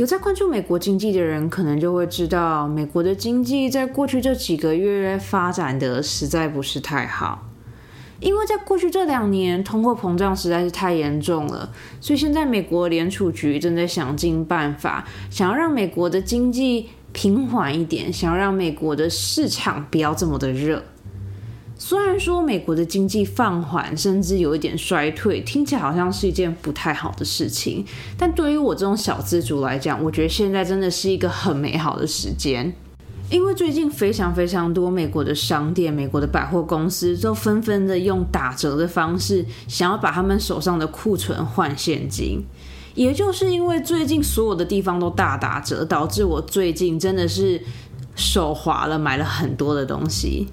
有在关注美国经济的人，可能就会知道，美国的经济在过去这几个月发展的实在不是太好。因为在过去这两年，通货膨胀实在是太严重了，所以现在美国联储局正在想尽办法，想要让美国的经济平缓一点，想要让美国的市场不要这么的热。虽然说美国的经济放缓，甚至有一点衰退，听起来好像是一件不太好的事情，但对于我这种小资族来讲，我觉得现在真的是一个很美好的时间，因为最近非常非常多美国的商店、美国的百货公司都纷纷的用打折的方式，想要把他们手上的库存换现金。也就是因为最近所有的地方都大打折，导致我最近真的是手滑了，买了很多的东西。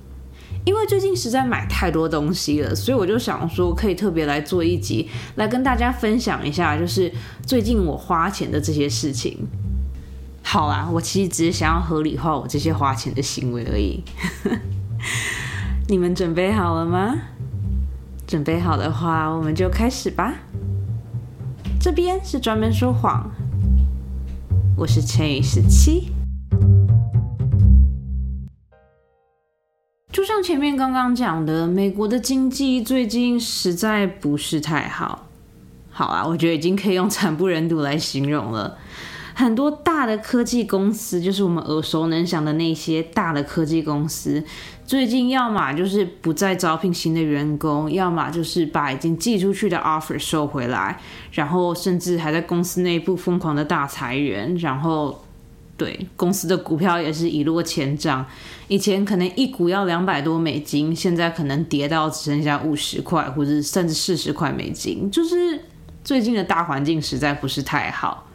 因为最近实在买太多东西了，所以我就想说，可以特别来做一集，来跟大家分享一下，就是最近我花钱的这些事情。好啦，我其实只是想要合理化我这些花钱的行为而已。你们准备好了吗？准备好的话，我们就开始吧。这边是专门说谎，我是乘以十七。就像前面刚刚讲的，美国的经济最近实在不是太好。好啊，我觉得已经可以用惨不忍睹来形容了。很多大的科技公司，就是我们耳熟能详的那些大的科技公司，最近要么就是不再招聘新的员工，要么就是把已经寄出去的 offer 收回来，然后甚至还在公司内部疯狂的大裁员，然后。对公司的股票也是一落千丈，以前可能一股要两百多美金，现在可能跌到只剩下五十块，或者甚至四十块美金。就是最近的大环境实在不是太好，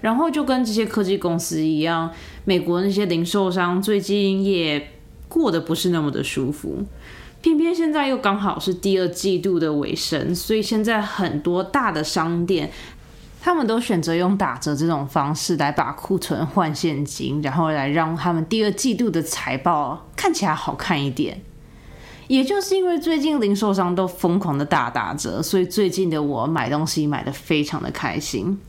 然后就跟这些科技公司一样，美国那些零售商最近也过得不是那么的舒服。偏偏现在又刚好是第二季度的尾声，所以现在很多大的商店。他们都选择用打折这种方式来把库存换现金，然后来让他们第二季度的财报看起来好看一点。也就是因为最近零售商都疯狂的大打折，所以最近的我买东西买的非常的开心。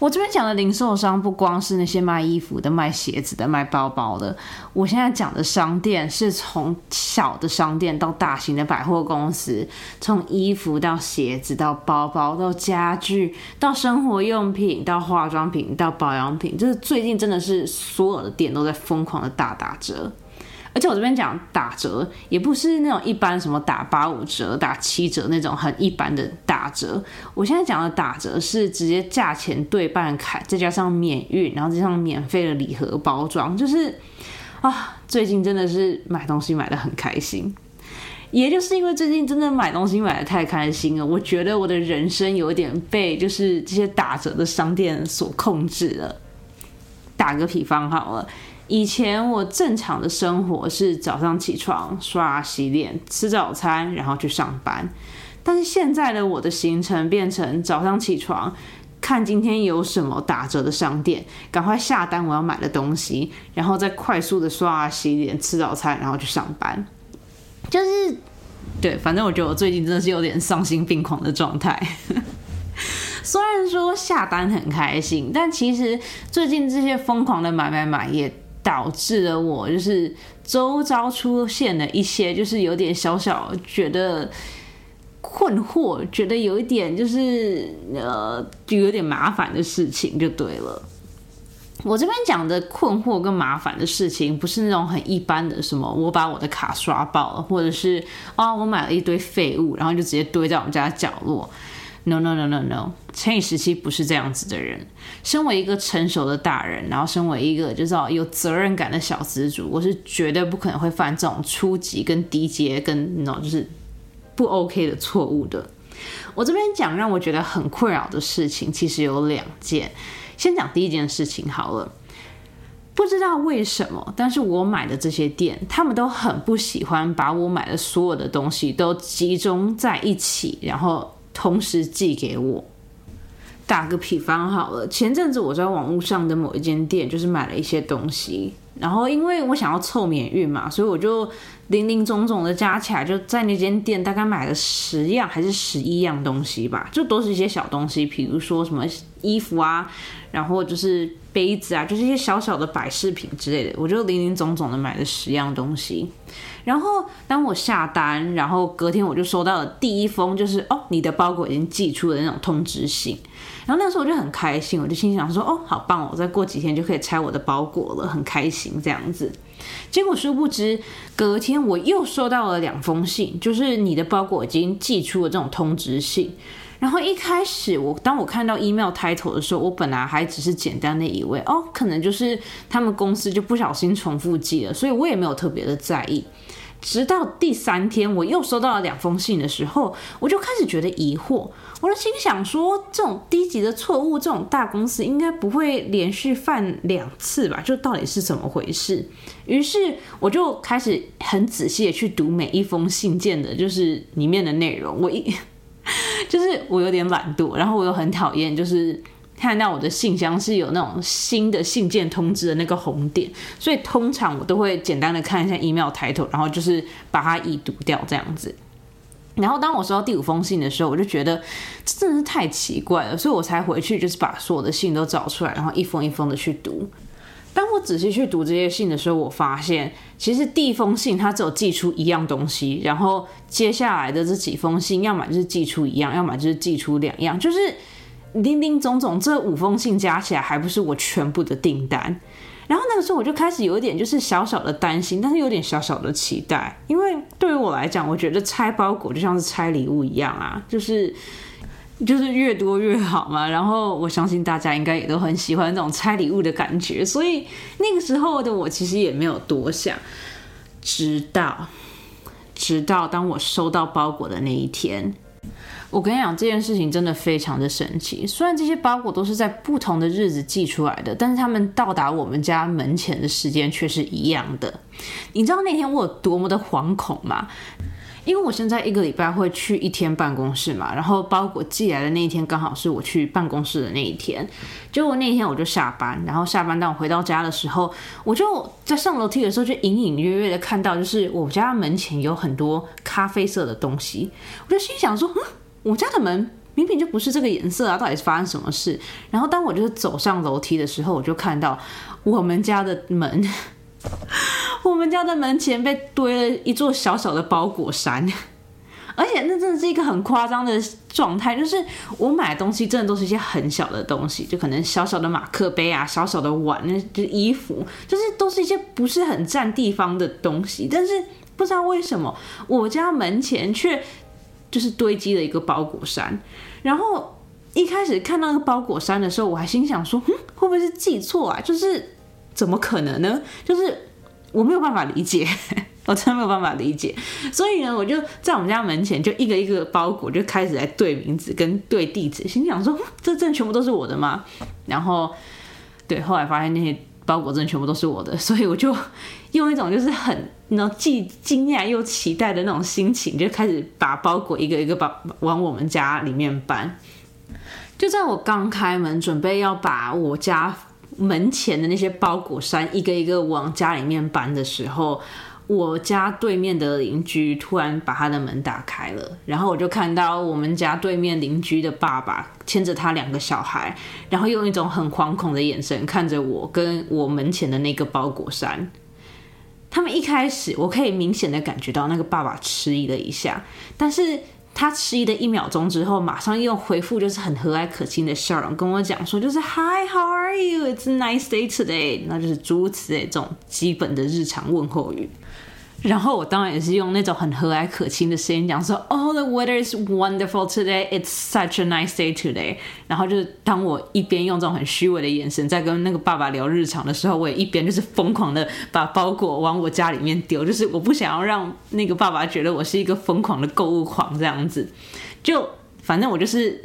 我这边讲的零售商不光是那些卖衣服的、卖鞋子的、卖包包的，我现在讲的商店是从小的商店到大型的百货公司，从衣服到鞋子到包包到家具到生活用品到化妆品到保养品，就是最近真的是所有的店都在疯狂的大打折。而且我这边讲打折，也不是那种一般什么打八五折、打七折那种很一般的打折。我现在讲的打折是直接价钱对半砍，再加上免运，然后加上免费的礼盒包装，就是啊，最近真的是买东西买的很开心。也就是因为最近真的买东西买的太开心了，我觉得我的人生有点被就是这些打折的商店所控制了。打个比方好了。以前我正常的生活是早上起床、刷、洗脸、吃早餐，然后去上班。但是现在的我的行程变成早上起床，看今天有什么打折的商店，赶快下单我要买的东西，然后再快速的刷、洗脸、吃早餐，然后去上班。就是对，反正我觉得我最近真的是有点丧心病狂的状态。虽然说下单很开心，但其实最近这些疯狂的买买买也。导致了我就是周遭出现了一些，就是有点小小觉得困惑，觉得有一点就是呃，就有点麻烦的事情就对了。我这边讲的困惑跟麻烦的事情，不是那种很一般的什么，我把我的卡刷爆了，或者是啊，我买了一堆废物，然后就直接堆在我们家角落。No no no no no，乘以十七不是这样子的人。身为一个成熟的大人，然后身为一个就是有责任感的小资主，我是绝对不可能会犯这种初级跟低阶跟 no 就是不 OK 的错误的。我这边讲让我觉得很困扰的事情，其实有两件。先讲第一件事情好了，不知道为什么，但是我买的这些店，他们都很不喜欢把我买的所有的东西都集中在一起，然后。同时寄给我。打个比方好了，前阵子我在网络上的某一间店，就是买了一些东西，然后因为我想要凑免运嘛，所以我就零零总总的加起来，就在那间店大概买了十样还是十一样东西吧，就都是一些小东西，比如说什么衣服啊，然后就是杯子啊，就是一些小小的摆饰品之类的，我就零零总总的买了十样东西。然后当我下单，然后隔天我就收到了第一封，就是哦，你的包裹已经寄出的那种通知信。然后那时候我就很开心，我就心想说，哦，好棒哦，再过几天就可以拆我的包裹了，很开心这样子。结果殊不知，隔天我又收到了两封信，就是你的包裹已经寄出了这种通知信。然后一开始我当我看到 email title 的时候，我本来还只是简单的以为，哦，可能就是他们公司就不小心重复寄了，所以我也没有特别的在意。直到第三天，我又收到了两封信的时候，我就开始觉得疑惑。我的心想说，这种低级的错误，这种大公司应该不会连续犯两次吧？就到底是怎么回事？于是我就开始很仔细的去读每一封信件的，就是里面的内容。我一就是我有点懒惰，然后我又很讨厌，就是。看到我的信箱是有那种新的信件通知的那个红点，所以通常我都会简单的看一下 email 抬头，然后就是把它已读掉这样子。然后当我收到第五封信的时候，我就觉得这真是太奇怪了，所以我才回去就是把所有的信都找出来，然后一封一封的去读。当我仔细去读这些信的时候，我发现其实第一封信它只有寄出一样东西，然后接下来的这几封信，要么就是寄出一样，要么就是寄出两样，就是。零零总总，这五封信加起来还不是我全部的订单。然后那个时候我就开始有一点就是小小的担心，但是有点小小的期待，因为对于我来讲，我觉得拆包裹就像是拆礼物一样啊，就是就是越多越好嘛。然后我相信大家应该也都很喜欢那种拆礼物的感觉，所以那个时候的我其实也没有多想，直到直到当我收到包裹的那一天。我跟你讲，这件事情真的非常的神奇。虽然这些包裹都是在不同的日子寄出来的，但是他们到达我们家门前的时间却是一样的。你知道那天我有多么的惶恐吗？因为我现在一个礼拜会去一天办公室嘛，然后包裹寄来的那一天刚好是我去办公室的那一天。结果那一天我就下班，然后下班当我回到家的时候，我就在上楼梯的时候就隐隐约约的看到，就是我家门前有很多咖啡色的东西。我就心想说，嗯。我家的门明明就不是这个颜色啊！到底是发生什么事？然后当我就是走上楼梯的时候，我就看到我们家的门，我们家的门前被堆了一座小小的包裹山，而且那真的是一个很夸张的状态，就是我买的东西真的都是一些很小的东西，就可能小小的马克杯啊、小小的碗、那就衣服，就是都是一些不是很占地方的东西，但是不知道为什么我家门前却。就是堆积了一个包裹山，然后一开始看到那个包裹山的时候，我还心想说，嗯，会不会是记错啊？就是怎么可能呢？就是我没有办法理解，我真的没有办法理解。所以呢，我就在我们家门前就一个一个包裹就开始来对名字跟对地址，心想说，这真的全部都是我的吗？然后对，后来发现那些。包裹真的全部都是我的，所以我就用一种就是很，然后既惊讶又期待的那种心情，就开始把包裹一个一个把往我们家里面搬。就在我刚开门，准备要把我家门前的那些包裹山一个一个往家里面搬的时候。我家对面的邻居突然把他的门打开了，然后我就看到我们家对面邻居的爸爸牵着他两个小孩，然后用一种很惶恐的眼神看着我跟我门前的那个包裹山。他们一开始我可以明显的感觉到那个爸爸迟疑了一下，但是他迟疑的一秒钟之后，马上又回复就是很和蔼可亲的笑容，跟我讲说就是 Hi，How are you？It's a nice day today。那就是诸如此类这种基本的日常问候语。然后我当然也是用那种很和蔼可亲的声音讲说，Oh, the weather is wonderful today. It's such a nice day today. 然后就是当我一边用这种很虚伪的眼神在跟那个爸爸聊日常的时候，我也一边就是疯狂的把包裹往我家里面丢，就是我不想要让那个爸爸觉得我是一个疯狂的购物狂这样子。就反正我就是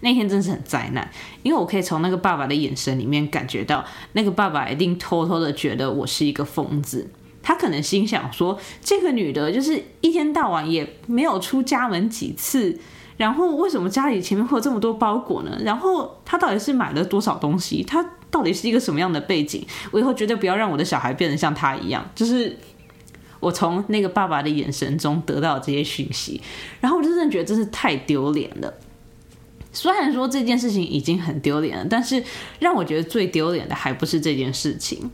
那天真是很灾难，因为我可以从那个爸爸的眼神里面感觉到，那个爸爸一定偷偷的觉得我是一个疯子。他可能心想说：“这个女的，就是一天到晚也没有出家门几次，然后为什么家里前面会有这么多包裹呢？然后她到底是买了多少东西？她到底是一个什么样的背景？我以后绝对不要让我的小孩变得像她一样。就是我从那个爸爸的眼神中得到这些讯息，然后我真的觉得真是太丢脸了。虽然说这件事情已经很丢脸了，但是让我觉得最丢脸的还不是这件事情。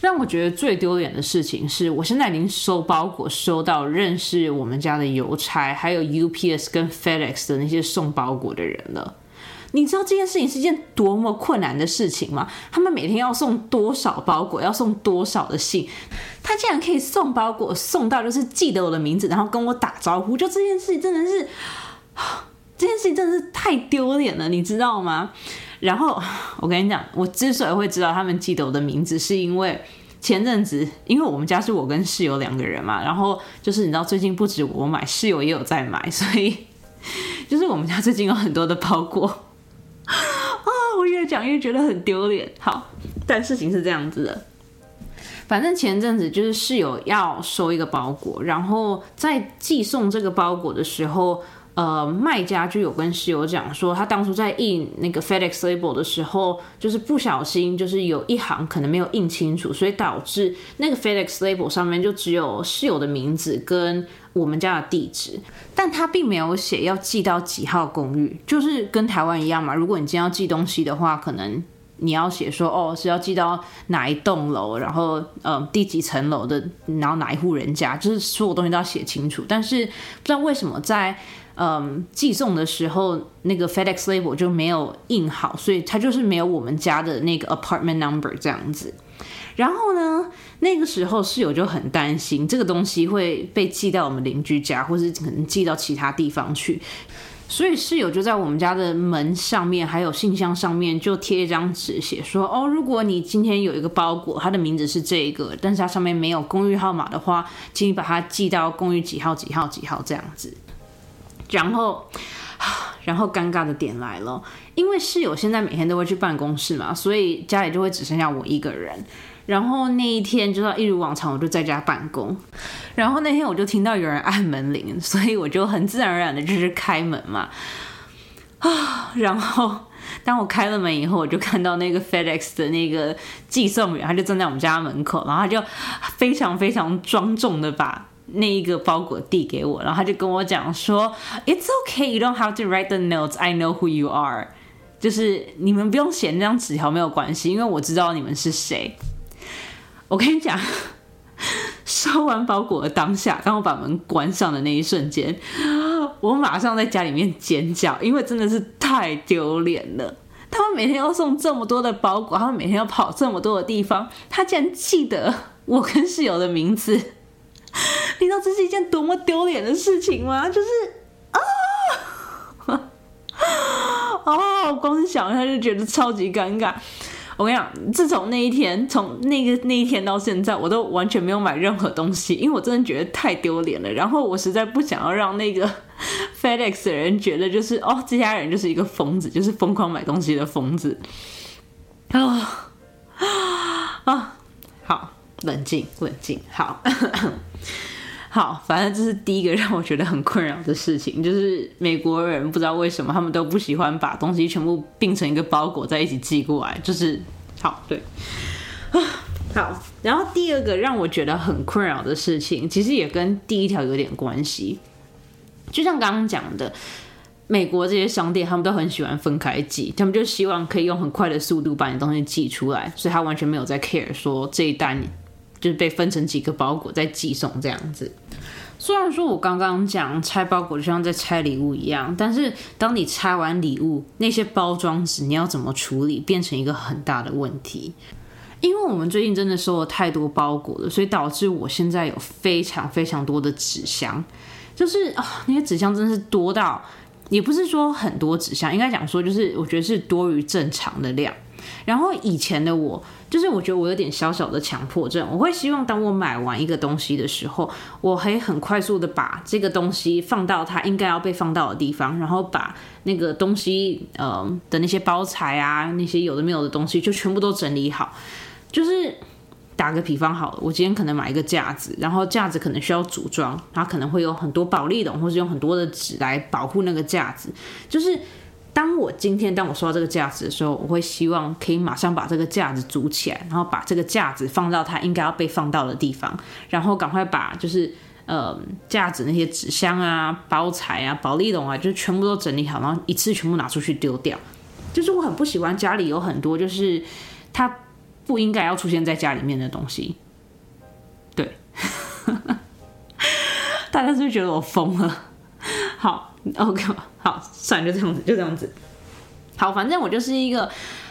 让我觉得最丢脸的事情是，我现在已经收包裹收到认识我们家的邮差，还有 UPS 跟 FedEx 的那些送包裹的人了。你知道这件事情是一件多么困难的事情吗？他们每天要送多少包裹，要送多少的信？他竟然可以送包裹送到就是记得我的名字，然后跟我打招呼，就这件事情真的是，这件事情真的是太丢脸了，你知道吗？然后 我跟你讲，我之所以会知道他们记得我的名字，是因为前阵子，因为我们家是我跟室友两个人嘛，然后就是你知道最近不止我买，室友也有在买，所以就是我们家最近有很多的包裹 啊，我越讲越觉得很丢脸。好，但事情是这样子的，反正前阵子就是室友要收一个包裹，然后在寄送这个包裹的时候。呃，卖家就有跟室友讲说，他当初在印那个 FedEx label 的时候，就是不小心，就是有一行可能没有印清楚，所以导致那个 FedEx label 上面就只有室友的名字跟我们家的地址，但他并没有写要寄到几号公寓，就是跟台湾一样嘛。如果你今天要寄东西的话，可能你要写说，哦，是要寄到哪一栋楼，然后呃第几层楼的，然后哪一户人家，就是所有东西都要写清楚。但是不知道为什么在嗯，寄送的时候那个 FedEx label 就没有印好，所以它就是没有我们家的那个 apartment number 这样子。然后呢，那个时候室友就很担心这个东西会被寄到我们邻居家，或是可能寄到其他地方去，所以室友就在我们家的门上面还有信箱上面就贴一张纸，写说哦，如果你今天有一个包裹，它的名字是这个，但是它上面没有公寓号码的话，请你把它寄到公寓几号几号几号这样子。然后，然后尴尬的点来了，因为室友现在每天都会去办公室嘛，所以家里就会只剩下我一个人。然后那一天，就一如往常，我就在家办公。然后那天我就听到有人按门铃，所以我就很自然而然的就是开门嘛。啊，然后当我开了门以后，我就看到那个 FedEx 的那个寄送员，他就站在我们家门口，然后他就非常非常庄重的把。那一个包裹递给我，然后他就跟我讲说：“It's okay, you don't have to write the notes. I know who you are。”就是你们不用写那张纸条没有关系，因为我知道你们是谁。我跟你讲，收完包裹的当下，当我把门关上的那一瞬间，我马上在家里面尖叫，因为真的是太丢脸了。他们每天要送这么多的包裹，他们每天要跑这么多的地方，他竟然记得我跟室友的名字。你知道这是一件多么丢脸的事情吗？就是啊，哦，光是想一下就觉得超级尴尬。我跟你讲，自从那一天，从那个那一天到现在，我都完全没有买任何东西，因为我真的觉得太丢脸了。然后我实在不想要让那个 FedEx 的人觉得，就是哦，这家人就是一个疯子，就是疯狂买东西的疯子。啊啊，冷静，冷静，好。好，反正这是第一个让我觉得很困扰的事情，就是美国人不知道为什么他们都不喜欢把东西全部并成一个包裹在一起寄过来，就是好对啊好。然后第二个让我觉得很困扰的事情，其实也跟第一条有点关系，就像刚刚讲的，美国这些商店他们都很喜欢分开寄，他们就希望可以用很快的速度把你东西寄出来，所以他完全没有在 care 说这一单。就是被分成几个包裹再寄送这样子。虽然说我刚刚讲拆包裹就像在拆礼物一样，但是当你拆完礼物，那些包装纸你要怎么处理，变成一个很大的问题。因为我们最近真的收了太多包裹了，所以导致我现在有非常非常多的纸箱，就是啊那些纸箱真的是多到，也不是说很多纸箱，应该讲说就是我觉得是多于正常的量。然后以前的我，就是我觉得我有点小小的强迫症，我会希望当我买完一个东西的时候，我可以很快速的把这个东西放到它应该要被放到的地方，然后把那个东西呃的那些包材啊，那些有的没有的东西就全部都整理好。就是打个比方好了，我今天可能买一个架子，然后架子可能需要组装，它可能会有很多保利龙，或是用很多的纸来保护那个架子，就是。当我今天当我收到这个架子的时候，我会希望可以马上把这个架子组起来，然后把这个架子放到它应该要被放到的地方，然后赶快把就是呃架子那些纸箱啊、包材啊、保利龙啊，就全部都整理好，然后一次全部拿出去丢掉。就是我很不喜欢家里有很多就是它不应该要出现在家里面的东西。对，大家是不是觉得我疯了？好，OK，好，算了，就这样子，就这样子。好，反正我就是一个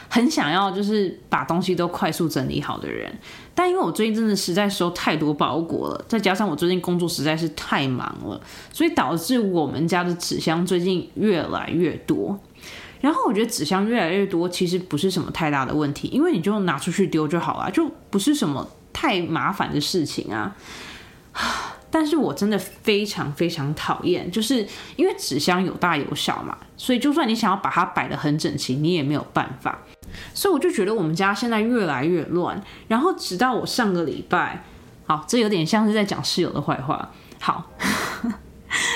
很想要就是把东西都快速整理好的人，但因为我最近真的实在收太多包裹了，再加上我最近工作实在是太忙了，所以导致我们家的纸箱最近越来越多。然后我觉得纸箱越来越多其实不是什么太大的问题，因为你就拿出去丢就好了，就不是什么太麻烦的事情啊。但是我真的非常非常讨厌，就是因为纸箱有大有小嘛，所以就算你想要把它摆得很整齐，你也没有办法。所以我就觉得我们家现在越来越乱。然后直到我上个礼拜，好，这有点像是在讲室友的坏话。好。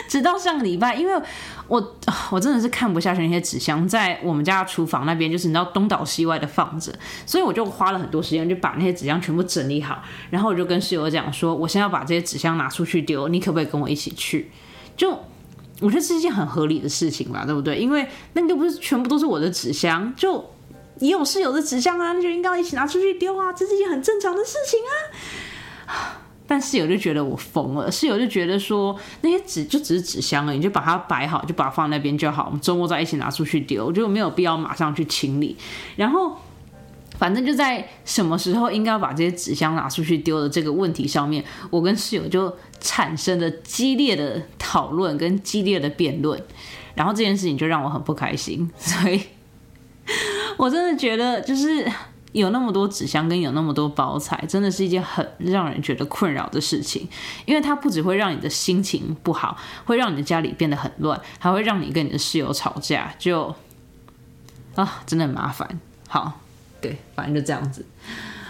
直到上个礼拜，因为我我真的是看不下去那些纸箱在我们家厨房那边，就是你知道东倒西歪的放着，所以我就花了很多时间就把那些纸箱全部整理好，然后我就跟室友讲说，我现在要把这些纸箱拿出去丢，你可不可以跟我一起去？就我觉得是一件很合理的事情吧，对不对？因为那个不是全部都是我的纸箱，就也有室友的纸箱啊，那就应该一起拿出去丢啊，这是一件很正常的事情啊。但室友就觉得我疯了，室友就觉得说那些纸就只是纸箱了，你就把它摆好，就把它放那边就好，我们周末再一起拿出去丢，就没有必要马上去清理。然后反正就在什么时候应该要把这些纸箱拿出去丢的这个问题上面，我跟室友就产生了激烈的讨论跟激烈的辩论，然后这件事情就让我很不开心，所以 我真的觉得就是。有那么多纸箱跟有那么多包材，真的是一件很让人觉得困扰的事情，因为它不只会让你的心情不好，会让你的家里变得很乱，还会让你跟你的室友吵架，就啊，真的很麻烦。好，对，反正就这样子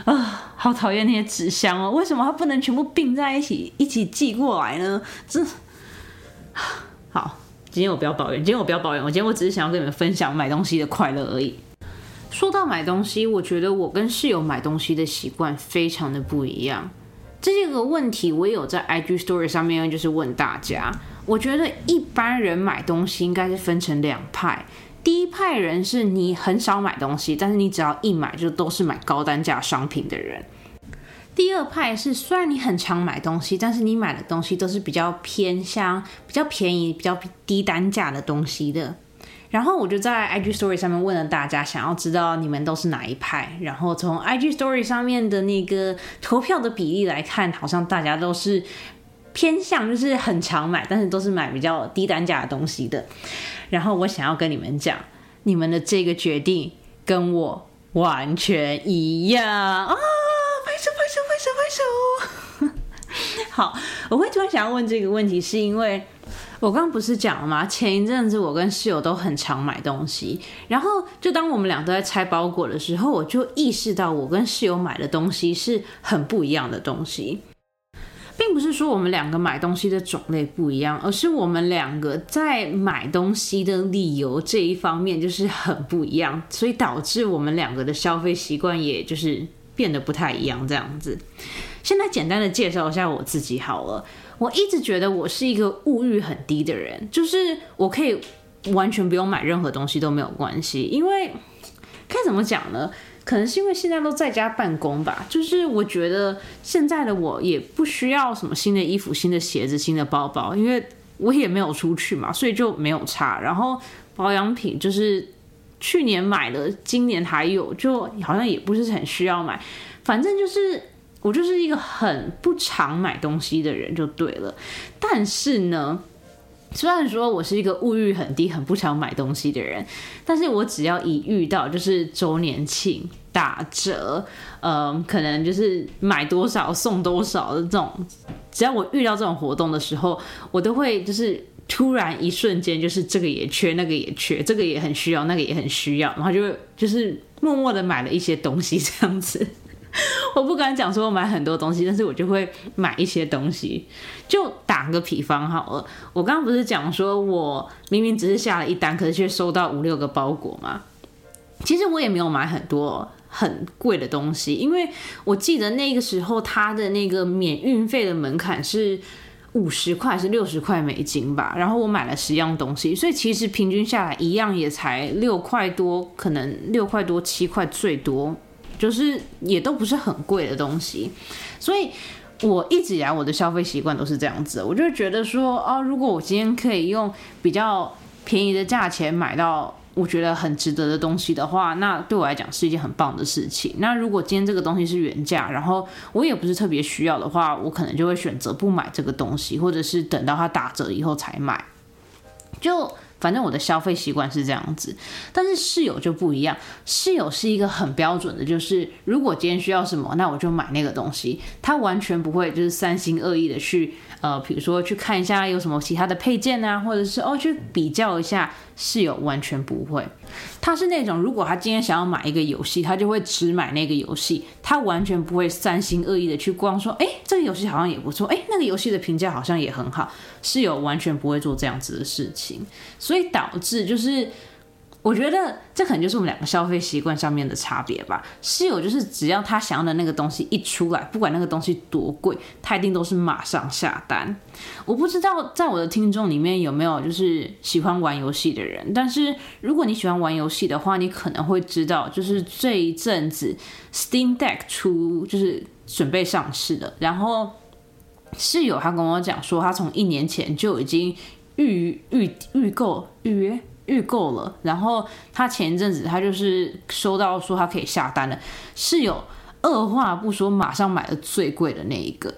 啊，好讨厌那些纸箱哦，为什么它不能全部并在一起一起寄过来呢？这好，今天我不要抱怨，今天我不要抱怨，我今天我只是想要跟你们分享买东西的快乐而已。说到买东西，我觉得我跟室友买东西的习惯非常的不一样。这个问题我也有在 IG Story 上面，就是问大家。我觉得一般人买东西应该是分成两派。第一派人是你很少买东西，但是你只要一买就都是买高单价商品的人。第二派是虽然你很常买东西，但是你买的东西都是比较偏向比较便宜、比较低单价的东西的。然后我就在 IG Story 上面问了大家，想要知道你们都是哪一派。然后从 IG Story 上面的那个投票的比例来看，好像大家都是偏向就是很常买，但是都是买比较低单价的东西的。然后我想要跟你们讲，你们的这个决定跟我完全一样啊！拍手拍手拍手拍手！好，我会突然想要问这个问题，是因为。我刚刚不是讲了吗？前一阵子我跟室友都很常买东西，然后就当我们俩都在拆包裹的时候，我就意识到我跟室友买的东西是很不一样的东西，并不是说我们两个买东西的种类不一样，而是我们两个在买东西的理由这一方面就是很不一样，所以导致我们两个的消费习惯也就是变得不太一样这样子。现在简单的介绍一下我自己好了。我一直觉得我是一个物欲很低的人，就是我可以完全不用买任何东西都没有关系，因为该怎么讲呢？可能是因为现在都在家办公吧，就是我觉得现在的我也不需要什么新的衣服、新的鞋子、新的包包，因为我也没有出去嘛，所以就没有差。然后保养品就是去年买的，今年还有，就好像也不是很需要买，反正就是。我就是一个很不常买东西的人，就对了。但是呢，虽然说我是一个物欲很低、很不常买东西的人，但是我只要一遇到就是周年庆打折，呃，可能就是买多少送多少的这种，只要我遇到这种活动的时候，我都会就是突然一瞬间就是这个也缺，那个也缺，这个也很需要，那个也很需要，然后就就是默默的买了一些东西这样子。我不敢讲说我买很多东西，但是我就会买一些东西。就打个比方好了，我刚刚不是讲说我明明只是下了一单，可是却收到五六个包裹吗？其实我也没有买很多很贵的东西，因为我记得那个时候它的那个免运费的门槛是五十块，是六十块美金吧。然后我买了十样东西，所以其实平均下来一样也才六块多，可能六块多七块最多，就是也都不是很贵的东西。所以我一直以来我的消费习惯都是这样子，我就觉得说，哦，如果我今天可以用比较便宜的价钱买到。我觉得很值得的东西的话，那对我来讲是一件很棒的事情。那如果今天这个东西是原价，然后我也不是特别需要的话，我可能就会选择不买这个东西，或者是等到它打折以后才买。就。反正我的消费习惯是这样子，但是室友就不一样。室友是一个很标准的，就是如果今天需要什么，那我就买那个东西。他完全不会就是三心二意的去呃，比如说去看一下有什么其他的配件啊，或者是哦去比较一下。室友完全不会，他是那种如果他今天想要买一个游戏，他就会只买那个游戏，他完全不会三心二意的去光说，哎，这个游戏好像也不错，哎，那个游戏的评价好像也很好。是有完全不会做这样子的事情。所以导致就是，我觉得这可能就是我们两个消费习惯上面的差别吧。室友就是只要他想要的那个东西一出来，不管那个东西多贵，他一定都是马上下单。我不知道在我的听众里面有没有就是喜欢玩游戏的人，但是如果你喜欢玩游戏的话，你可能会知道，就是这一阵子 Steam Deck 出就是准备上市的，然后室友他跟我讲说，他从一年前就已经。预预预购预约预购了，然后他前一阵子他就是收到说他可以下单了，是有二话不说马上买了最贵的那一个，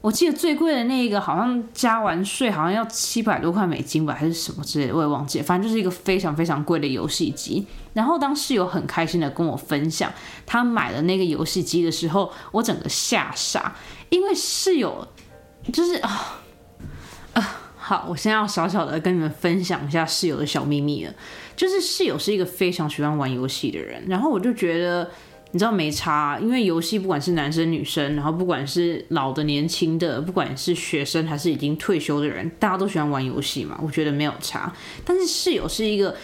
我记得最贵的那一个好像加完税好像要七百多块美金吧，还是什么之类的，我也忘记，反正就是一个非常非常贵的游戏机。然后当室友很开心的跟我分享他买了那个游戏机的时候，我整个吓傻，因为室友就是啊啊。好，我现在要小小的跟你们分享一下室友的小秘密了。就是室友是一个非常喜欢玩游戏的人，然后我就觉得，你知道没差，因为游戏不管是男生女生，然后不管是老的年轻的，不管是学生还是已经退休的人，大家都喜欢玩游戏嘛，我觉得没有差。但是室友是一个，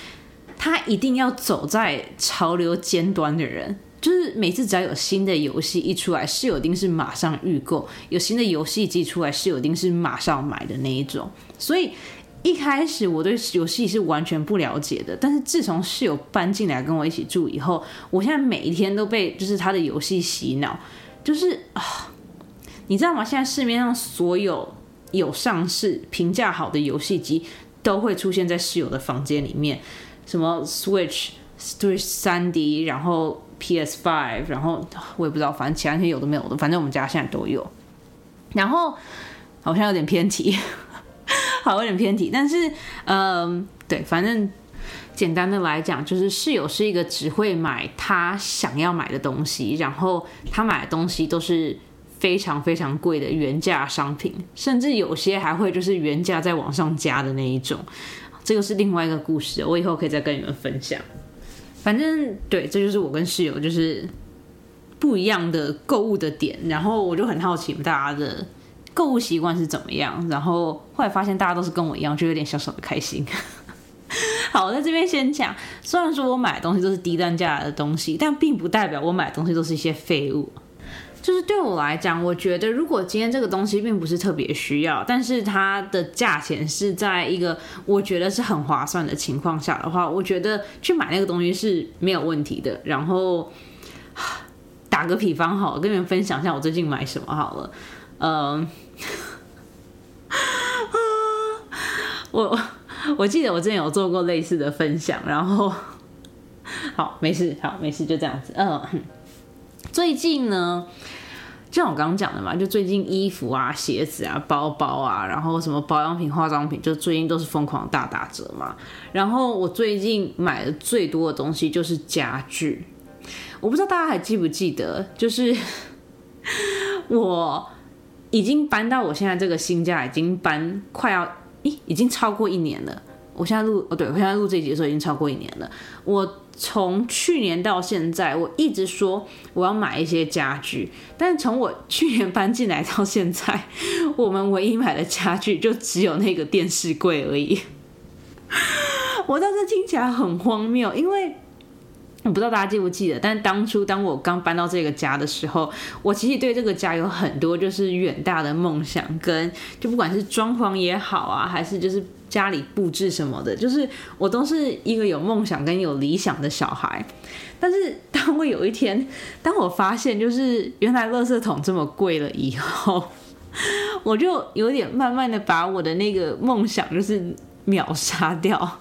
他一定要走在潮流尖端的人。就是每次只要有新的游戏一出来，室友丁是马上预购；有新的游戏机出来，室友丁是马上买的那一种。所以一开始我对游戏是完全不了解的，但是自从室友搬进来跟我一起住以后，我现在每一天都被就是他的游戏洗脑。就是啊，你知道吗？现在市面上所有有上市、评价好的游戏机都会出现在室友的房间里面，什么 Switch、Switch 三 D，然后。PS Five，然后我也不知道，反正其他那些有的没有的，反正我们家现在都有。然后好像有点偏题，好有点偏题，但是嗯，对，反正简单的来讲，就是室友是一个只会买他想要买的东西，然后他买的东西都是非常非常贵的原价商品，甚至有些还会就是原价再往上加的那一种。这个是另外一个故事，我以后可以再跟你们分享。反正对，这就是我跟室友就是不一样的购物的点。然后我就很好奇大家的购物习惯是怎么样。然后后来发现大家都是跟我一样，就有点小小的开心。好，在这边先讲，虽然说我买的东西都是低单价的东西，但并不代表我买东西都是一些废物。就是对我来讲，我觉得如果今天这个东西并不是特别需要，但是它的价钱是在一个我觉得是很划算的情况下的话，我觉得去买那个东西是没有问题的。然后 打个比方，好，跟你们分享一下我最近买什么好了。嗯，我我记得我之前有做过类似的分享，然后 好，没事，好，没事，就这样子。嗯，最近呢。就像我刚刚讲的嘛，就最近衣服啊、鞋子啊、包包啊，然后什么保养品、化妆品，就最近都是疯狂大打折嘛。然后我最近买的最多的东西就是家具。我不知道大家还记不记得，就是 我已经搬到我现在这个新家，已经搬快要，咦，已经超过一年了。我现在录哦，对我现在录这集的时候已经超过一年了。我从去年到现在，我一直说我要买一些家具，但是从我去年搬进来到现在，我们唯一买的家具就只有那个电视柜而已。我倒是听起来很荒谬，因为我不知道大家记不记得，但当初当我刚搬到这个家的时候，我其实对这个家有很多就是远大的梦想，跟就不管是装潢也好啊，还是就是家里布置什么的，就是我都是一个有梦想跟有理想的小孩。但是当我有一天，当我发现就是原来垃圾桶这么贵了以后，我就有点慢慢的把我的那个梦想就是秒杀掉。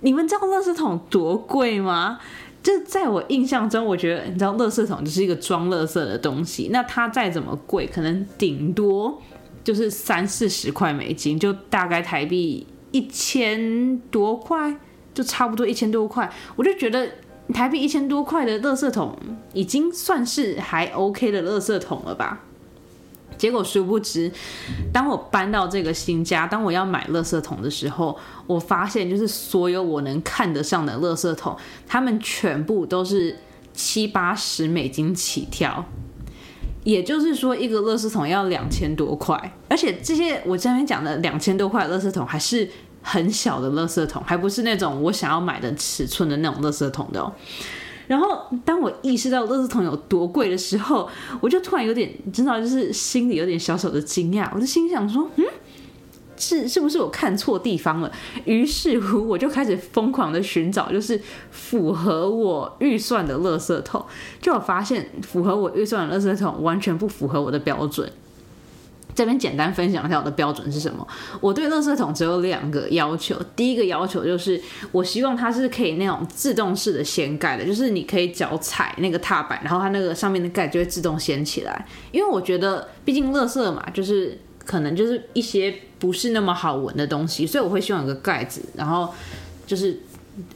你们知道垃圾桶多贵吗？就在我印象中，我觉得你知道，垃圾桶就是一个装垃圾的东西。那它再怎么贵，可能顶多就是三四十块美金，就大概台币一千多块，就差不多一千多块。我就觉得台币一千多块的垃圾桶，已经算是还 OK 的垃圾桶了吧。结果殊不知，当我搬到这个新家，当我要买垃圾桶的时候，我发现就是所有我能看得上的垃圾桶，他们全部都是七八十美金起跳。也就是说，一个垃圾桶要两千多块，而且这些我这边讲的两千多块垃圾桶还是很小的垃圾桶，还不是那种我想要买的尺寸的那种垃圾桶的哦。然后，当我意识到乐色桶有多贵的时候，我就突然有点，知道就是心里有点小小的惊讶。我就心想说，嗯，是是不是我看错地方了？于是乎，我就开始疯狂的寻找，就是符合我预算的乐色桶。就我发现，符合我预算的乐色桶完全不符合我的标准。这边简单分享一下我的标准是什么。我对垃圾桶只有两个要求。第一个要求就是，我希望它是可以那种自动式的掀盖的，就是你可以脚踩那个踏板，然后它那个上面的盖就会自动掀起来。因为我觉得，毕竟垃圾嘛，就是可能就是一些不是那么好闻的东西，所以我会希望有个盖子，然后就是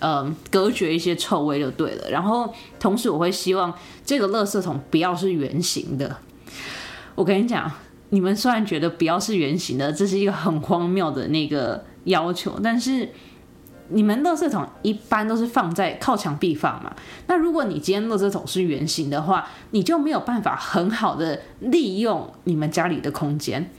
呃隔绝一些臭味就对了。然后同时我会希望这个垃圾桶不要是圆形的。我跟你讲。你们虽然觉得不要是圆形的，这是一个很荒谬的那个要求，但是你们垃圾桶一般都是放在靠墙壁放嘛。那如果你今天垃圾桶是圆形的话，你就没有办法很好的利用你们家里的空间。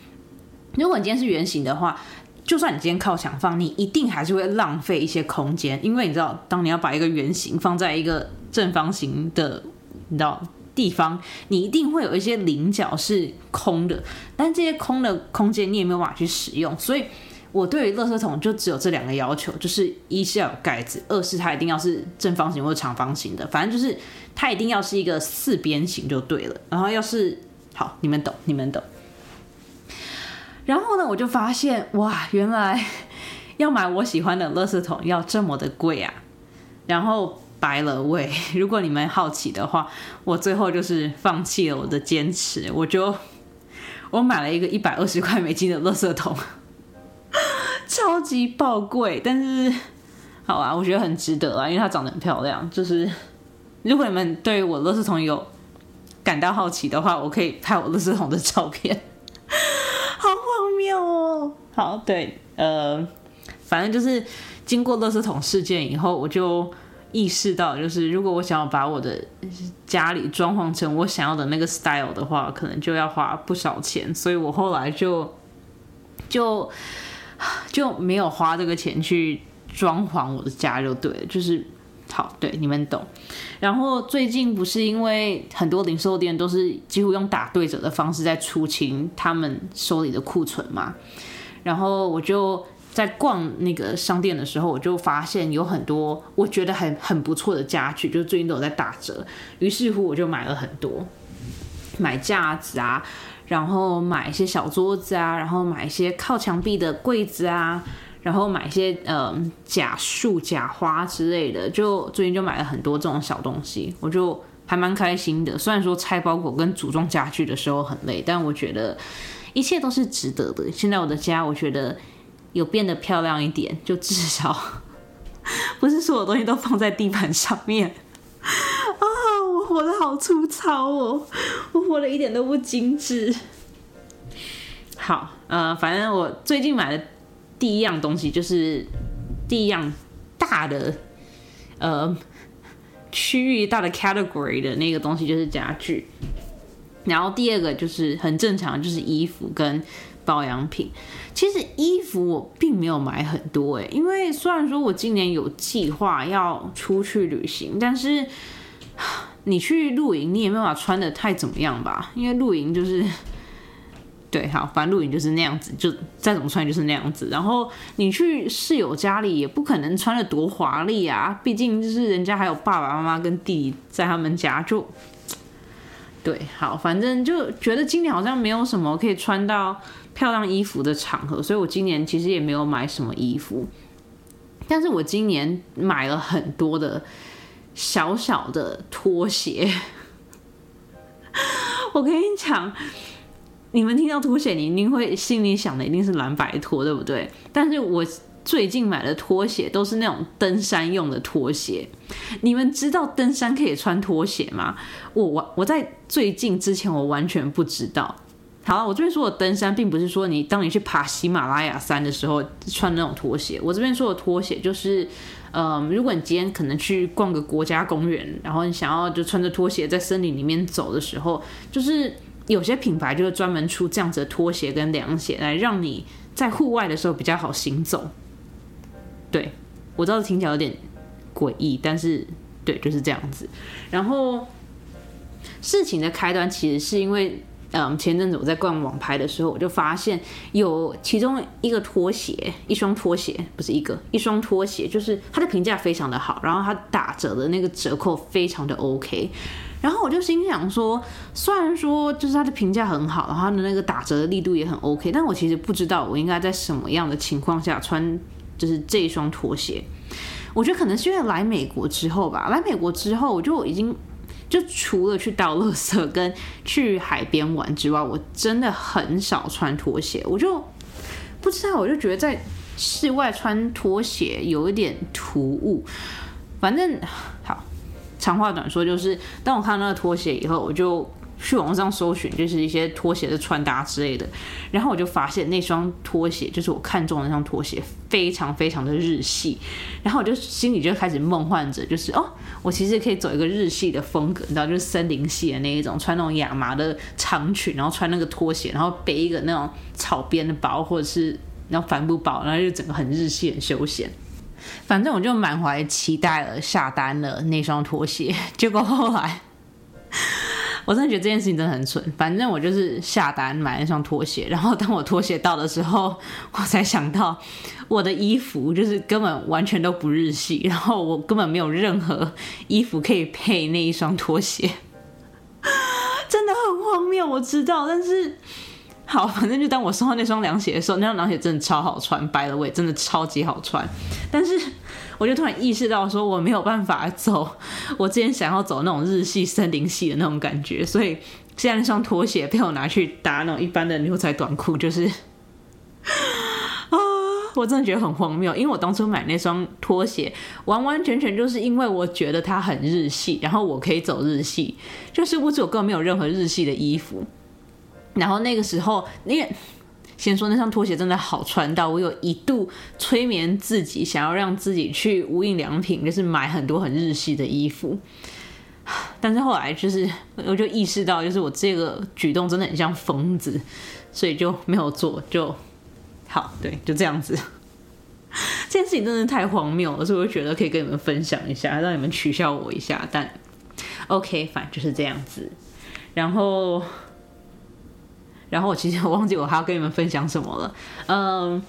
如果你今天是圆形的话，就算你今天靠墙放，你一定还是会浪费一些空间，因为你知道，当你要把一个圆形放在一个正方形的，你知道。地方你一定会有一些棱角是空的，但这些空的空间你也没有办法去使用，所以我对于垃圾桶就只有这两个要求，就是一是要有盖子，二是它一定要是正方形或者长方形的，反正就是它一定要是一个四边形就对了。然后要是好，你们懂，你们懂。然后呢，我就发现哇，原来要买我喜欢的垃圾桶要这么的贵啊，然后。白了喂！如果你们好奇的话，我最后就是放弃了我的坚持，我就我买了一个一百二十块美金的垃圾桶，超级爆贵，但是好啊，我觉得很值得啊，因为它长得很漂亮。就是如果你们对我垃圾桶有感到好奇的话，我可以拍我垃圾桶的照片，好荒谬哦！好，对，呃，反正就是经过垃圾桶事件以后，我就。意识到，就是如果我想要把我的家里装潢成我想要的那个 style 的话，可能就要花不少钱，所以我后来就就就没有花这个钱去装潢我的家，就对了，就是好，对你们懂。然后最近不是因为很多零售店都是几乎用打对折的方式在出清他们手里的库存嘛，然后我就。在逛那个商店的时候，我就发现有很多我觉得很很不错的家具，就最近都有在打折。于是乎，我就买了很多，买架子啊，然后买一些小桌子啊，然后买一些靠墙壁的柜子啊，然后买一些呃假树、假花之类的。就最近就买了很多这种小东西，我就还蛮开心的。虽然说拆包裹跟组装家具的时候很累，但我觉得一切都是值得的。现在我的家，我觉得。有变得漂亮一点，就至少 不是所有东西都放在地板上面 啊！我活得好粗糙哦，我活得一点都不精致。好，呃，反正我最近买的第一样东西就是第一样大的，呃，区域大的 category 的那个东西就是家具，然后第二个就是很正常，就是衣服跟保养品。其实衣服我并没有买很多诶，因为虽然说我今年有计划要出去旅行，但是你去露营你也没办法穿的太怎么样吧？因为露营就是。对，好，反正露营就是那样子，就再怎么穿就是那样子。然后你去室友家里也不可能穿的多华丽啊，毕竟就是人家还有爸爸妈妈跟弟弟在他们家，就对，好，反正就觉得今年好像没有什么可以穿到漂亮衣服的场合，所以我今年其实也没有买什么衣服。但是我今年买了很多的小小的拖鞋，我跟你讲。你们听到拖鞋，你一定会心里想的一定是蓝白拖，对不对？但是我最近买的拖鞋都是那种登山用的拖鞋。你们知道登山可以穿拖鞋吗？我我我在最近之前我完全不知道。好了，我这边说的登山，并不是说你当你去爬喜马拉雅山的时候穿那种拖鞋。我这边说的拖鞋，就是嗯，如果你今天可能去逛个国家公园，然后你想要就穿着拖鞋在森林里面走的时候，就是。有些品牌就是专门出这样子的拖鞋跟凉鞋，来让你在户外的时候比较好行走。对我知道听起来有点诡异，但是对就是这样子。然后事情的开端其实是因为，嗯，前阵子我在逛网拍的时候，我就发现有其中一个拖鞋，一双拖鞋不是一个，一双拖鞋，就是它的评价非常的好，然后它打折的那个折扣非常的 OK。然后我就心想说，虽然说就是它的评价很好，然后它的那个打折的力度也很 OK，但我其实不知道我应该在什么样的情况下穿就是这一双拖鞋。我觉得可能是因为来美国之后吧，来美国之后我就已经就除了去倒垃圾跟去海边玩之外，我真的很少穿拖鞋。我就不知道，我就觉得在室外穿拖鞋有一点突兀。反正好。长话短说，就是当我看到那个拖鞋以后，我就去网上搜寻，就是一些拖鞋的穿搭之类的。然后我就发现那双拖鞋，就是我看中的那双拖鞋，非常非常的日系。然后我就心里就开始梦幻着，就是哦，我其实可以走一个日系的风格，你知道，就是森林系的那一种，穿那种亚麻的长裙，然后穿那个拖鞋，然后背一个那种草编的包，或者是然后帆布包，然后就整个很日系、很休闲。反正我就满怀期待了，下单了那双拖鞋。结果后来，我真的觉得这件事情真的很蠢。反正我就是下单买那双拖鞋，然后当我拖鞋到的时候，我才想到我的衣服就是根本完全都不日系，然后我根本没有任何衣服可以配那一双拖鞋，真的很荒谬。我知道，但是。好，反正就当我收到那双凉鞋的时候，那双凉鞋真的超好穿白了我也真的超级好穿。但是我就突然意识到，说我没有办法走我之前想要走那种日系森林系的那种感觉，所以现在那双拖鞋被我拿去搭那种一般的牛仔短裤，就是 啊，我真的觉得很荒谬。因为我当初买那双拖鞋，完完全全就是因为我觉得它很日系，然后我可以走日系，就是我根本没有任何日系的衣服。然后那个时候，因为先说那双拖鞋真的好穿到，我有一度催眠自己，想要让自己去无印良品，就是买很多很日系的衣服。但是后来就是，我就意识到，就是我这个举动真的很像疯子，所以就没有做。就好，对，就这样子。这件事情真的太荒谬了，所以我就觉得可以跟你们分享一下，让你们取笑我一下。但 OK，反正就是这样子。然后。然后我其实我忘记我还要跟你们分享什么了，嗯，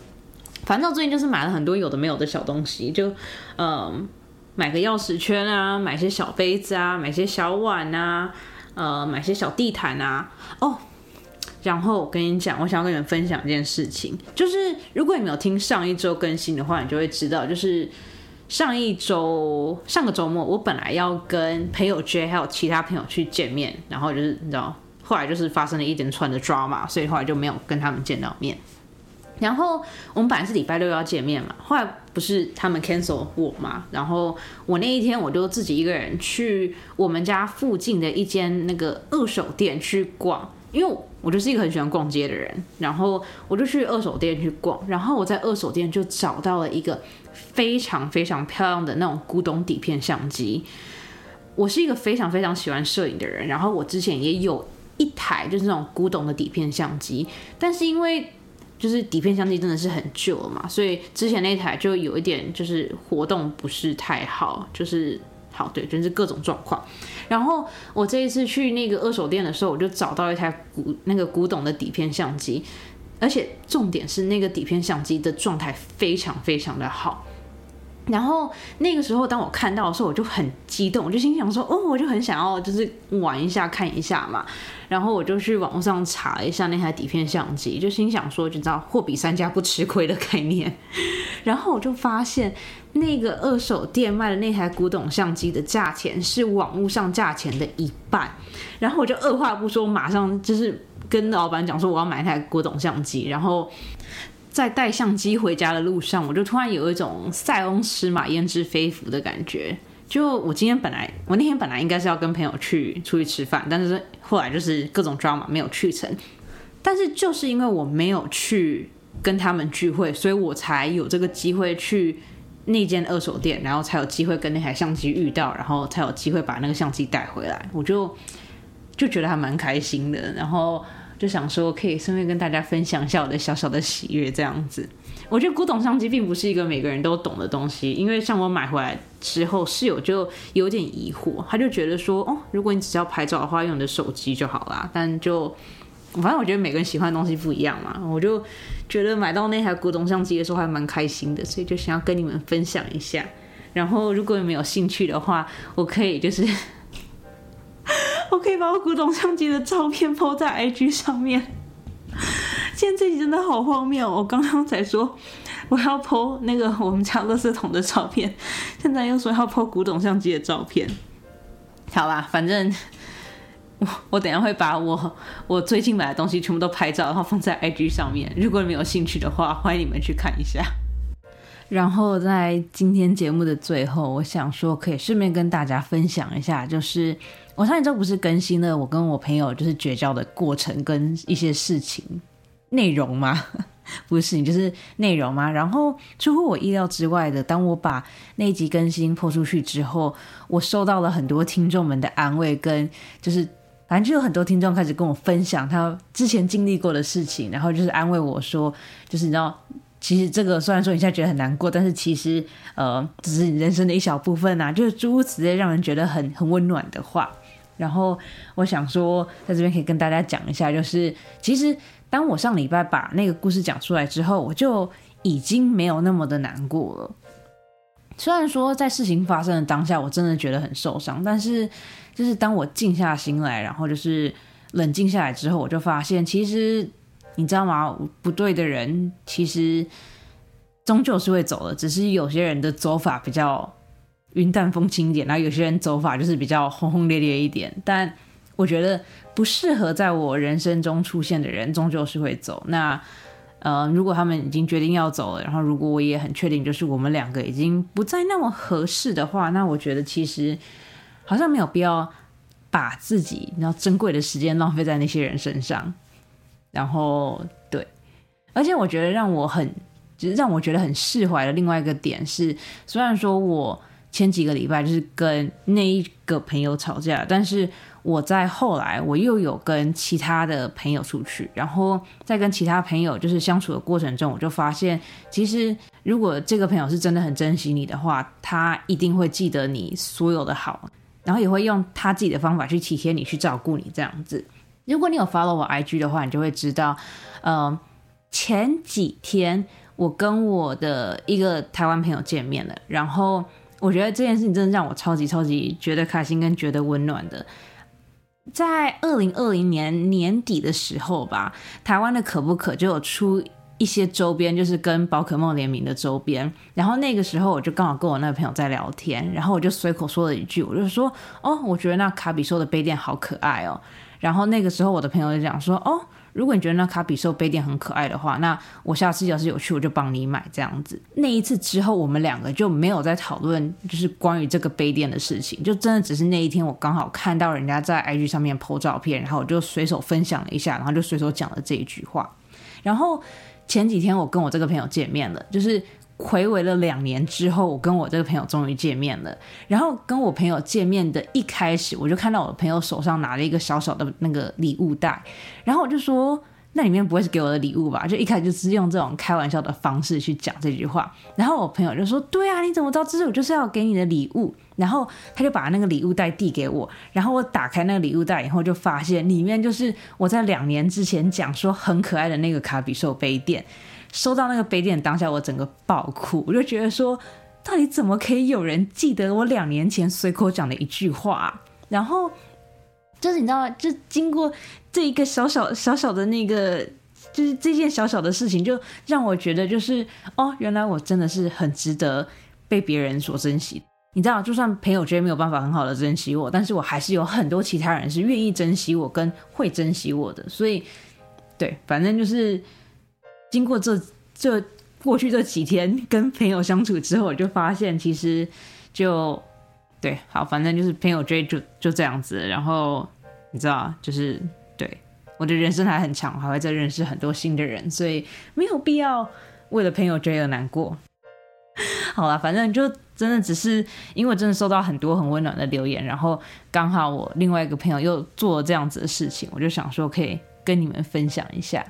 反正最近就是买了很多有的没有的小东西，就嗯买个钥匙圈啊，买些小杯子啊，买些小碗啊，呃买些小地毯啊，哦，然后我跟你讲，我想要跟你们分享一件事情，就是如果你没有听上一周更新的话，你就会知道，就是上一周上个周末我本来要跟朋友 J 还有其他朋友去见面，然后就是你知道。后来就是发生了一连串的 drama，所以后来就没有跟他们见到面。然后我们本来是礼拜六要见面嘛，后来不是他们 cancel 我嘛，然后我那一天我就自己一个人去我们家附近的一间那个二手店去逛，因为我就是一个很喜欢逛街的人，然后我就去二手店去逛，然后我在二手店就找到了一个非常非常漂亮的那种古董底片相机。我是一个非常非常喜欢摄影的人，然后我之前也有一台就是那种古董的底片相机，但是因为就是底片相机真的是很旧了嘛，所以之前那台就有一点就是活动不是太好，就是好对，就是各种状况。然后我这一次去那个二手店的时候，我就找到一台古那个古董的底片相机，而且重点是那个底片相机的状态非常非常的好。然后那个时候，当我看到的时候，我就很激动，我就心想说：“哦，我就很想要，就是玩一下、看一下嘛。”然后我就去网上查一下那台底片相机，就心想说：“就知道货比三家不吃亏的概念。”然后我就发现，那个二手店卖的那台古董相机的价钱是网络上价钱的一半。然后我就二话不说，马上就是跟老板讲说：“我要买一台古董相机。”然后。在带相机回家的路上，我就突然有一种塞翁失马焉知非福的感觉。就我今天本来，我那天本来应该是要跟朋友去出去吃饭，但是后来就是各种 drama 没有去成。但是就是因为我没有去跟他们聚会，所以我才有这个机会去那间二手店，然后才有机会跟那台相机遇到，然后才有机会把那个相机带回来。我就就觉得还蛮开心的，然后。就想说可以顺便跟大家分享一下我的小小的喜悦，这样子。我觉得古董相机并不是一个每个人都懂的东西，因为像我买回来之后，室友就有点疑惑，他就觉得说，哦，如果你只要拍照的话，用你的手机就好啦。但就反正我觉得每个人喜欢的东西不一样嘛，我就觉得买到那台古董相机的时候还蛮开心的，所以就想要跟你们分享一下。然后如果你们有兴趣的话，我可以就是。我可以把我古董相机的照片抛在 IG 上面。现在这集真的好荒谬！我刚刚才说我要抛那个我们家垃圾桶的照片，现在又说要抛古董相机的照片。好啦，反正我我等下会把我我最近买的东西全部都拍照，然后放在 IG 上面。如果你们有兴趣的话，欢迎你们去看一下。然后在今天节目的最后，我想说可以顺便跟大家分享一下，就是。我上一周不是更新了我跟我朋友就是绝交的过程跟一些事情内容吗？不是，你就是内容吗？然后出乎我意料之外的，当我把那一集更新播出去之后，我收到了很多听众们的安慰，跟就是反正就有很多听众开始跟我分享他之前经历过的事情，然后就是安慰我说，就是你知道，其实这个虽然说你现在觉得很难过，但是其实呃只是你人生的一小部分啊，就是诸如此类让人觉得很很温暖的话。然后我想说，在这边可以跟大家讲一下，就是其实当我上礼拜把那个故事讲出来之后，我就已经没有那么的难过了。虽然说在事情发生的当下，我真的觉得很受伤，但是就是当我静下心来，然后就是冷静下来之后，我就发现，其实你知道吗？不对的人其实终究是会走的，只是有些人的走法比较。云淡风轻一点，然后有些人走法就是比较轰轰烈烈一点，但我觉得不适合在我人生中出现的人，终究是会走。那呃，如果他们已经决定要走了，然后如果我也很确定，就是我们两个已经不再那么合适的话，那我觉得其实好像没有必要把自己然后珍贵的时间浪费在那些人身上。然后对，而且我觉得让我很，就是让我觉得很释怀的另外一个点是，虽然说我。前几个礼拜就是跟那一个朋友吵架，但是我在后来我又有跟其他的朋友出去，然后在跟其他朋友就是相处的过程中，我就发现，其实如果这个朋友是真的很珍惜你的话，他一定会记得你所有的好，然后也会用他自己的方法去体贴你，去照顾你这样子。如果你有 follow 我 IG 的话，你就会知道，嗯，前几天我跟我的一个台湾朋友见面了，然后。我觉得这件事情真的让我超级超级觉得开心跟觉得温暖的。在二零二零年年底的时候吧，台湾的可不可就有出一些周边，就是跟宝可梦联名的周边。然后那个时候我就刚好跟我那个朋友在聊天，然后我就随口说了一句，我就说：“哦，我觉得那卡比兽的杯垫好可爱哦。”然后那个时候我的朋友就讲说：“哦。”如果你觉得那卡比兽杯垫很可爱的话，那我下次要是有去，我就帮你买这样子。那一次之后，我们两个就没有再讨论就是关于这个杯垫的事情，就真的只是那一天我刚好看到人家在 IG 上面 po 照片，然后我就随手分享了一下，然后就随手讲了这一句话。然后前几天我跟我这个朋友见面了，就是回违了两年之后，我跟我这个朋友终于见面了。然后跟我朋友见面的一开始，我就看到我朋友手上拿了一个小小的那个礼物袋，然后我就说。那里面不会是给我的礼物吧？就一开始就是用这种开玩笑的方式去讲这句话。然后我朋友就说：“对啊，你怎么知道这是我就是要给你的礼物？”然后他就把那个礼物袋递给我。然后我打开那个礼物袋以后，就发现里面就是我在两年之前讲说很可爱的那个卡比兽杯垫。收到那个杯垫当下，我整个爆哭，我就觉得说，到底怎么可以有人记得我两年前随口讲的一句话？然后。就是你知道吗？就经过这一个小小小小的那个，就是这件小小的事情，就让我觉得就是哦，原来我真的是很值得被别人所珍惜。你知道，就算朋友觉得没有办法很好的珍惜我，但是我还是有很多其他人是愿意珍惜我跟会珍惜我的。所以，对，反正就是经过这这过去这几天跟朋友相处之后，我就发现其实就。对，好，反正就是朋友追就就这样子，然后你知道，就是对我的人生还很长，还会再认识很多新的人，所以没有必要为了朋友追而难过。好了，反正就真的只是因为真的收到很多很温暖的留言，然后刚好我另外一个朋友又做了这样子的事情，我就想说可以跟你们分享一下。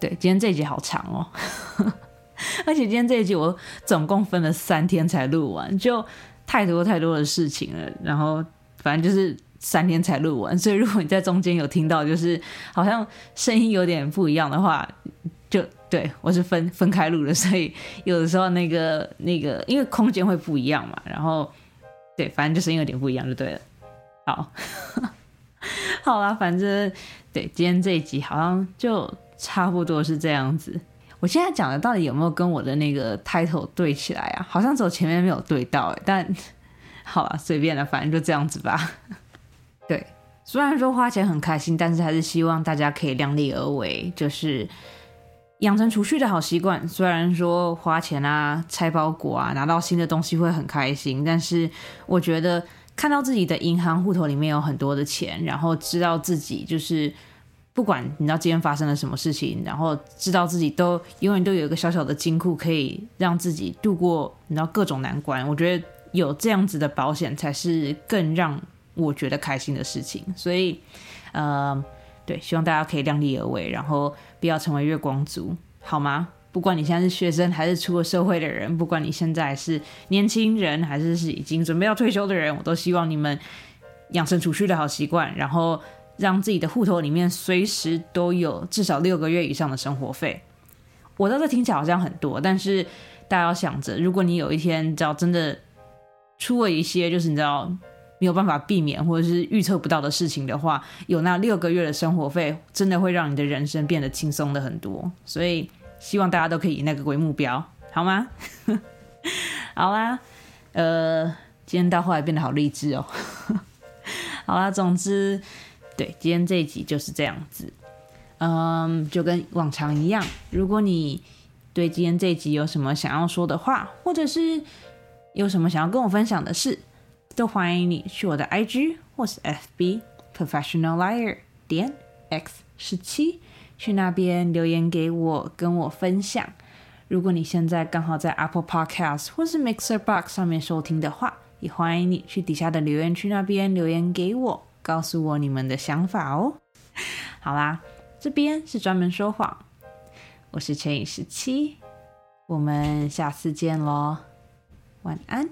对，今天这一集好长哦，而且今天这一集我总共分了三天才录完，就。太多太多的事情了，然后反正就是三天才录完，所以如果你在中间有听到就是好像声音有点不一样的话，就对我是分分开录的，所以有的时候那个那个因为空间会不一样嘛，然后对，反正就声音有点不一样就对了。好，好啦，反正对今天这一集好像就差不多是这样子。我现在讲的到底有没有跟我的那个 title 对起来啊？好像只有前面没有对到，但 好了，随便了，反正就这样子吧。对，虽然说花钱很开心，但是还是希望大家可以量力而为，就是养成储蓄的好习惯。虽然说花钱啊、拆包裹啊、拿到新的东西会很开心，但是我觉得看到自己的银行户头里面有很多的钱，然后知道自己就是。不管你知道今天发生了什么事情，然后知道自己都永远都有一个小小的金库，可以让自己度过你知道各种难关。我觉得有这样子的保险才是更让我觉得开心的事情。所以，呃，对，希望大家可以量力而为，然后不要成为月光族，好吗？不管你现在是学生还是出了社会的人，不管你现在是年轻人还是是已经准备要退休的人，我都希望你们养成储蓄的好习惯，然后。让自己的户头里面随时都有至少六个月以上的生活费。我知道这听起来好像很多，但是大家要想着，如果你有一天只要真的出了一些就是你知道没有办法避免或者是预测不到的事情的话，有那六个月的生活费，真的会让你的人生变得轻松的很多。所以希望大家都可以以那个为目标，好吗？好啦，呃，今天到后来变得好励志哦。好啦，总之。对，今天这一集就是这样子，嗯，就跟往常一样。如果你对今天这一集有什么想要说的话，或者是有什么想要跟我分享的事，都欢迎你去我的 IG 或是 FB Professional Liar 点 X 十七，去那边留言给我，跟我分享。如果你现在刚好在 Apple Podcast 或是 Mixer Box 上面收听的话，也欢迎你去底下的留言区那边留言给我。告诉我你们的想法哦。好啦，这边是专门说谎，我是陈以十七，我们下次见喽，晚安。